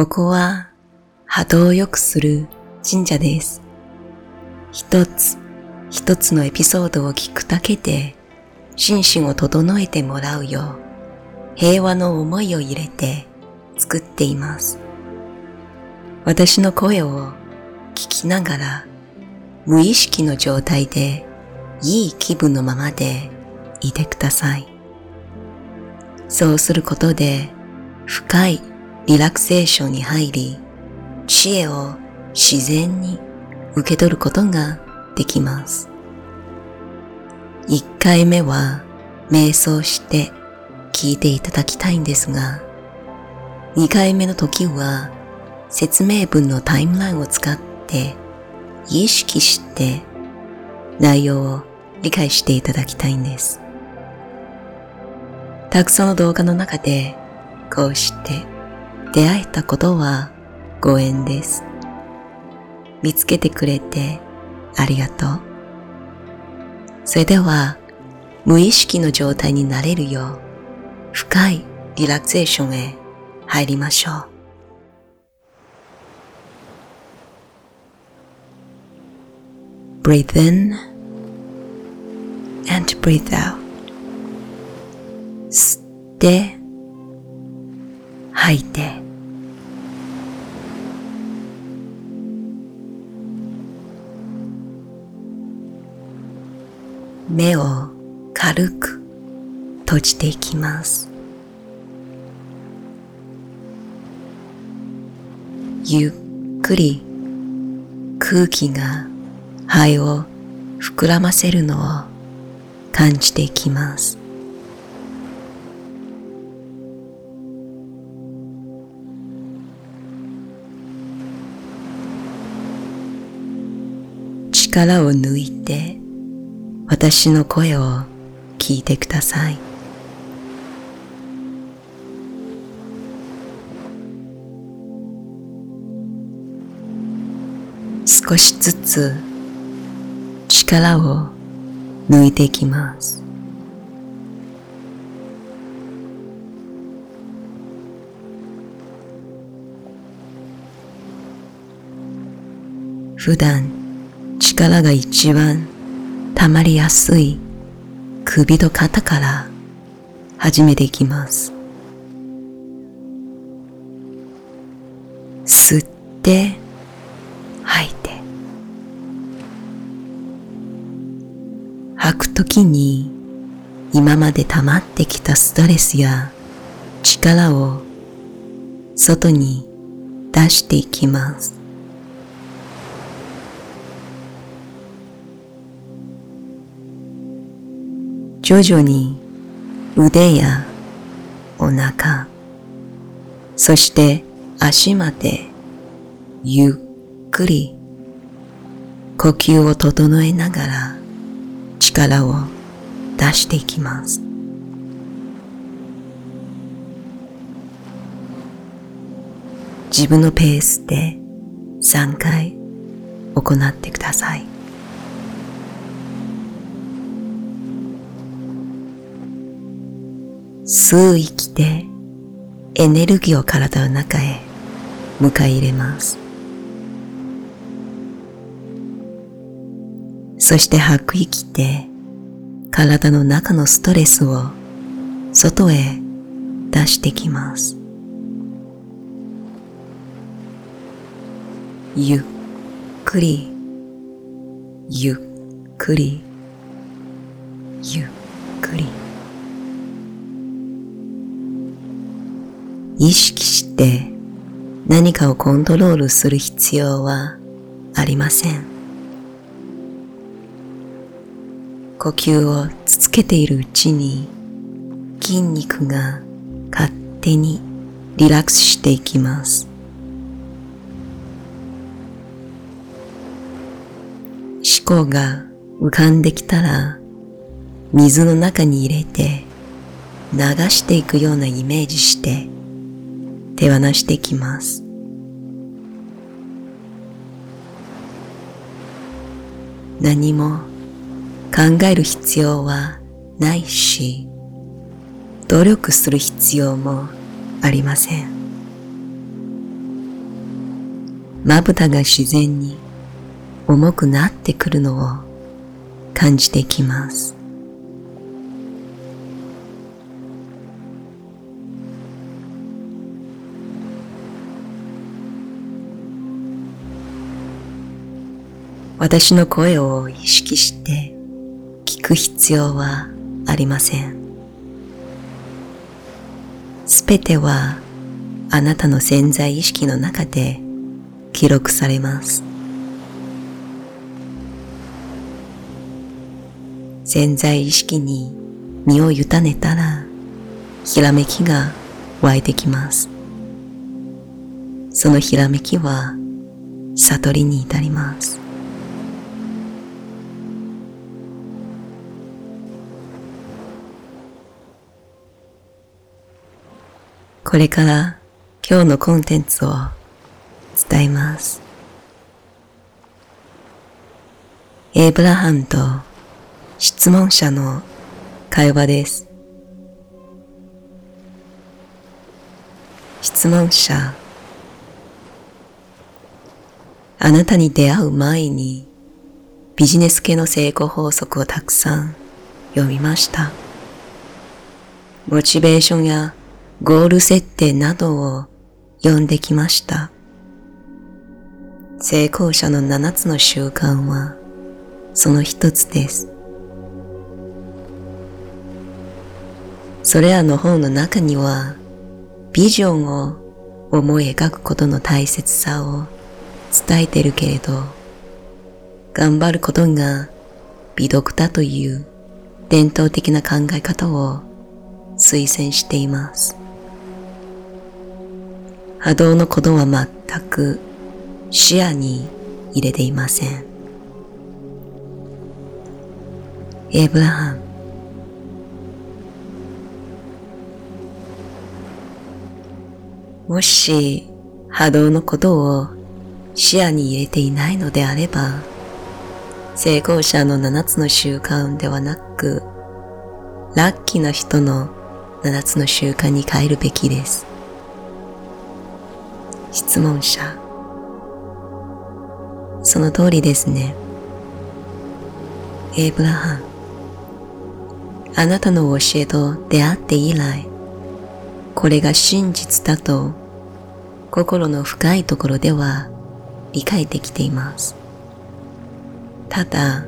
ここは波動を良くする神社です。一つ一つのエピソードを聞くだけで心身を整えてもらうよう平和の思いを入れて作っています。私の声を聞きながら無意識の状態でいい気分のままでいてください。そうすることで深いリラクゼーションに入り、知恵を自然に受け取ることができます。1回目は瞑想して聞いていただきたいんですが、2回目の時は説明文のタイムラインを使って意識して内容を理解していただきたいんです。たくさんの動画の中でこうして出会えたことはご縁です。見つけてくれてありがとう。それでは無意識の状態になれるよう深いリラクゼーションへ入りましょう。Breathe in and breathe out. 吸って吐いて目を軽く閉じていきます。ゆっくり空気が肺を膨らませるのを感じていきます。力を抜いて私の声を聞いてください。少しずつ力を抜いていきます。普段力が一番溜まりやすい首と肩から始めていきます。吸って吐いて吐くときに今まで溜まってきたストレスや力を外に出していきます。徐々に腕やお腹、そして足までゆっくり呼吸を整えながら力を出していきます。自分のペースで3回行ってください。吸う息でエネルギーを体の中へ迎え入れます。そして吐く息で体の中のストレスを外へ出してきます。ゆっくり、ゆっくり、ゆっくり。意識して何かをコントロールする必要はありません。呼吸を続けているうちに筋肉が勝手にリラックスしていきます。思考が浮かんできたら水の中に入れて流していくようなイメージして手放してきます。何も考える必要はないし、努力する必要もありません。まぶたが自然に重くなってくるのを感じてきます。私の声を意識して聞く必要はありません。すべてはあなたの潜在意識の中で記録されます。潜在意識に身を委ねたらひらめきが湧いてきます。そのひらめきは悟りに至ります。これから今日のコンテンツを伝えます。エイブラハムと質問者の会話です。質問者あなたに出会う前にビジネス系の成功法則をたくさん読みました。モチベーションやゴール設定などを読んできました。成功者の7つの習慣はその一つです。それらの本の中にはビジョンを思い描くことの大切さを伝えてるけれど頑張ることが美読だという伝統的な考え方を推薦しています。波動のことは全く視野に入れていません。エブラハムもし波動のことを視野に入れていないのであれば、成功者の7つの習慣ではなく、ラッキーな人の7つの習慣に変えるべきです。質問者。その通りですね。エイブラハム。あなたの教えと出会って以来これが真実だと心の深いところでは理解できています。ただ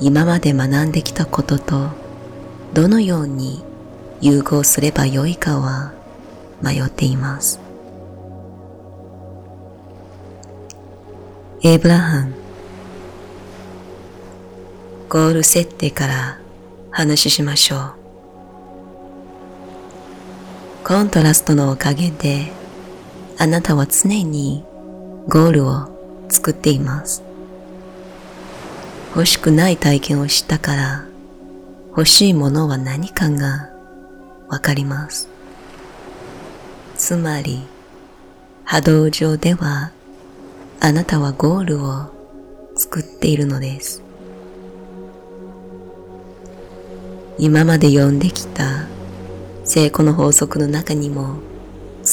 今まで学んできたこととどのように融合すればよいかは迷っています。エイブラハム。ゴール設定から話しましょう。コントラストのおかげであなたは常にゴールを作っています。欲しくない体験をしたから欲しいものは何かがわかります。つまり波動上ではあなたはゴールを作っているのです。今まで読んできた成功の法則の中にも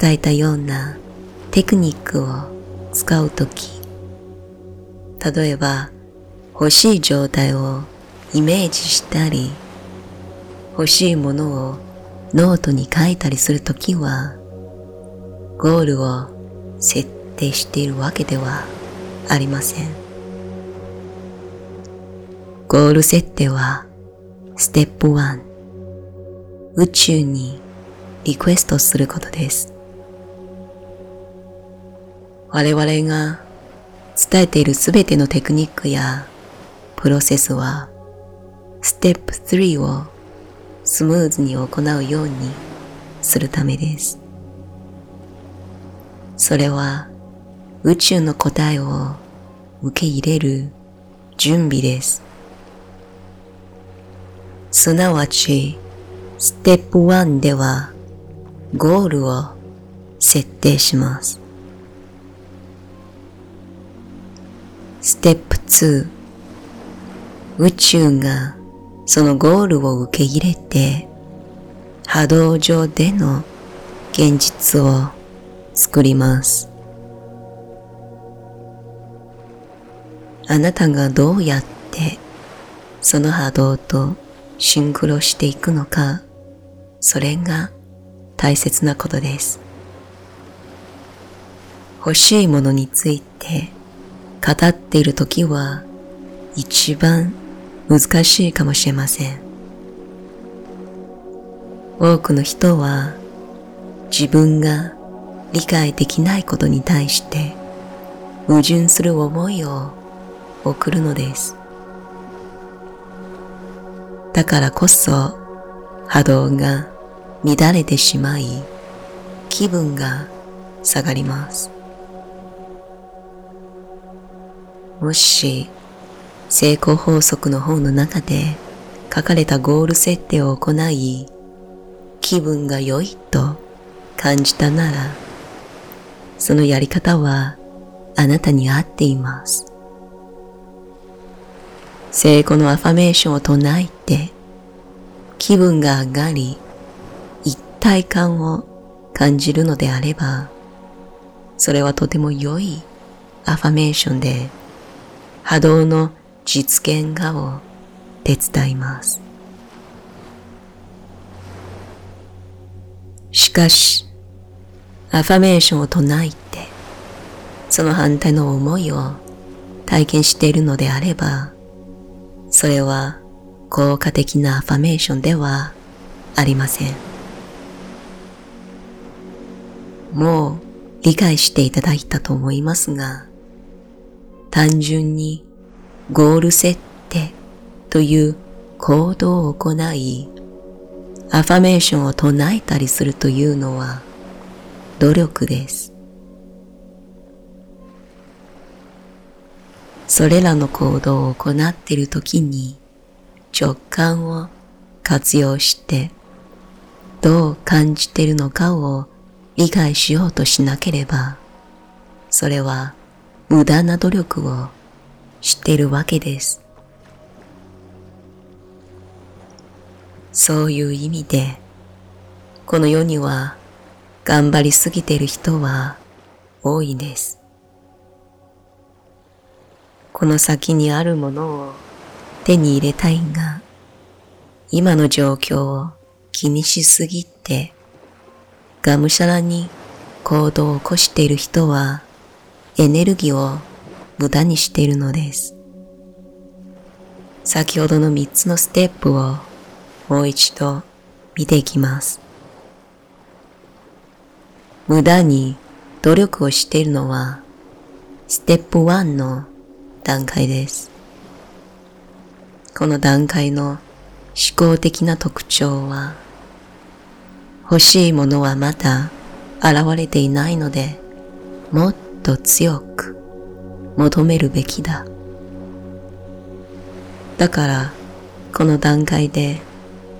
伝えたようなテクニックを使うとき、例えば欲しい状態をイメージしたり、欲しいものをノートに書いたりするときは、ゴールを設定しているわけではありません。ゴール設定はステップ1宇宙にリクエストすることです。我々が伝えているすべてのテクニックやプロセスはステップ3をスムーズに行うようにするためです。それは宇宙の答えを受け入れる準備です。すなわち、ステップ1ではゴールを設定します。ステップ2、宇宙がそのゴールを受け入れて波動上での現実を作ります。あなたがどうやってその波動とシンクロしていくのか、それが大切なことです。欲しいものについて語っているときは一番難しいかもしれません。多くの人は自分が理解できないことに対して矛盾する思いを送るのです。だからこそ波動が乱れてしまい気分が下がります。もし成功法則の本の中で書かれたゴール設定を行い気分が良いと感じたならそのやり方はあなたに合っています。成功のアファメーションを唱えて気分が上がり一体感を感じるのであればそれはとても良いアファメーションで波動の実現化を手伝います。しかし、アファメーションを唱えて、その反対の思いを体験しているのであれば、それは効果的なアファメーションではありません。もう理解していただいたと思いますが、単純にゴール設定という行動を行い、アファメーションを唱えたりするというのは努力です。それらの行動を行っているときに直感を活用してどう感じているのかを理解しようとしなければ、それは無駄な努力をしているわけです。そういう意味で、この世には頑張りすぎている人は多いです。この先にあるものを手に入れたいが、今の状況を気にしすぎて、がむしゃらに行動を起こしている人はエネルギーを無駄にしているのです。先ほどの3つのステップをもう一度見ていきます。無駄に努力をしているのはステップ1の段階です。この段階の思考的な特徴は欲しいものはまだ現れていないのでもっと強く求めるべきだ。だからこの段階で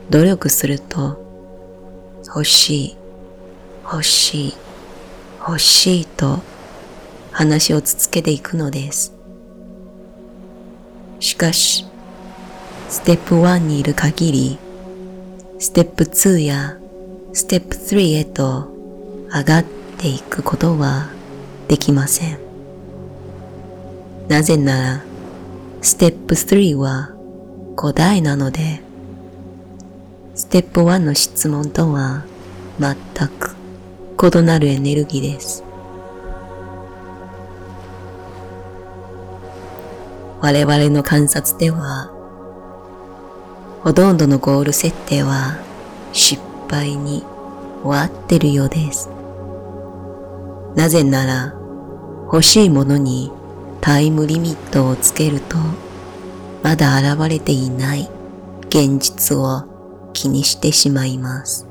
努力すると欲しい、欲しい、欲しいと話を続けていくのです。しかし、ステップ1にいる限り、ステップ2やステップ3へと上がっていくことはできません。なぜなら、ステップ3は古代なので、ステップ1の質問とは全く異なるエネルギーです。我々の観察では、ほとんどのゴール設定は失敗に終わってるようです。なぜなら、欲しいものにタイムリミットをつけると、まだ現れていない現実を気にしてしまいます。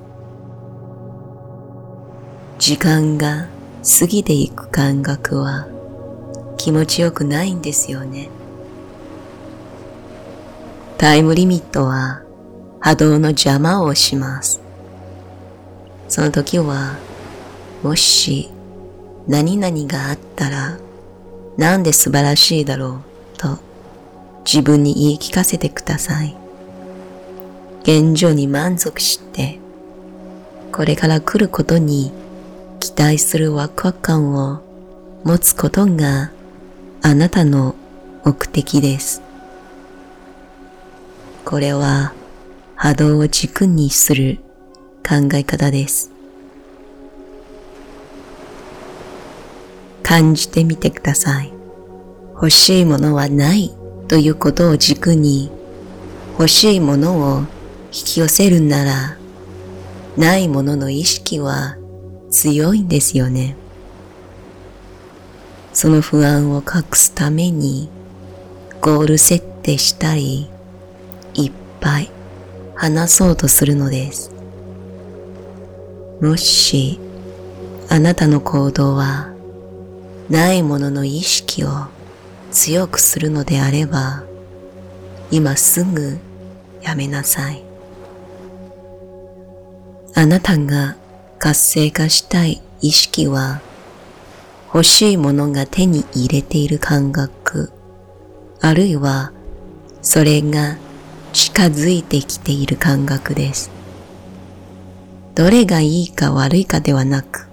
時間が過ぎていく感覚は気持ちよくないんですよね。タイムリミットは波動の邪魔をします。その時は、もし何々があったらなんで素晴らしいだろうと自分に言い聞かせてください。現状に満足して、これから来ることに期待するワクワク感を持つことがあなたの目的です。これは波動を軸にする考え方です。感じてみてください。欲しいものはないということを軸に欲しいものを引き寄せるならないものの意識は強いんですよね。その不安を隠すためにゴール設定したりいぱい話そうとするのです。もしあなたの行動はないものの意識を強くするのであれば今すぐやめなさい。あなたが活性化したい意識は欲しいものが手に入れている感覚、あるいはそれが近づいてきている感覚です。どれがいいか悪いかではなく、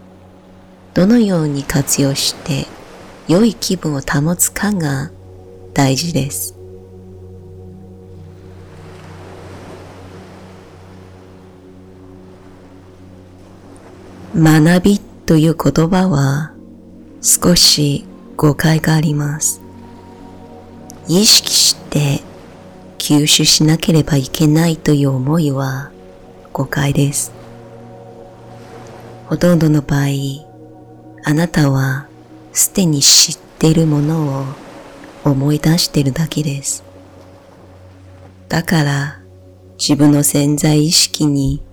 どのように活用して良い気分を保つかが大事です。学びという言葉は少し誤解があります。意識して吸収しなければいけないという思いは誤解です。ほとんどの場合、あなたはすでに知っているものを思い出しているだけです。だから自分の潜在意識に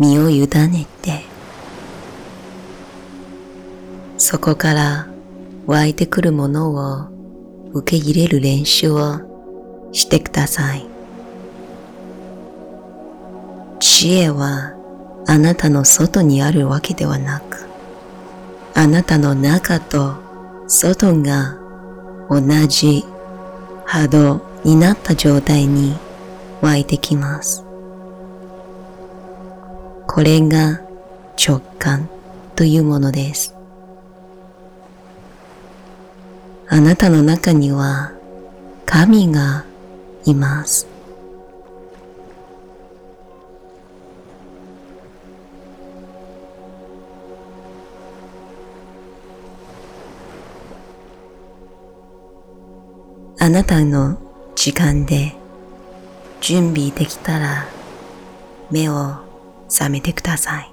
身を委ねてそこから湧いてくるものを受け入れる練習をしてください。知恵はあなたの外にあるわけではなく、あなたの中と外が同じ波動になった状態に湧いてきます。これが直感というものです。あなたの中には神がいます。あなたの時間で準備できたら目を覚めてください。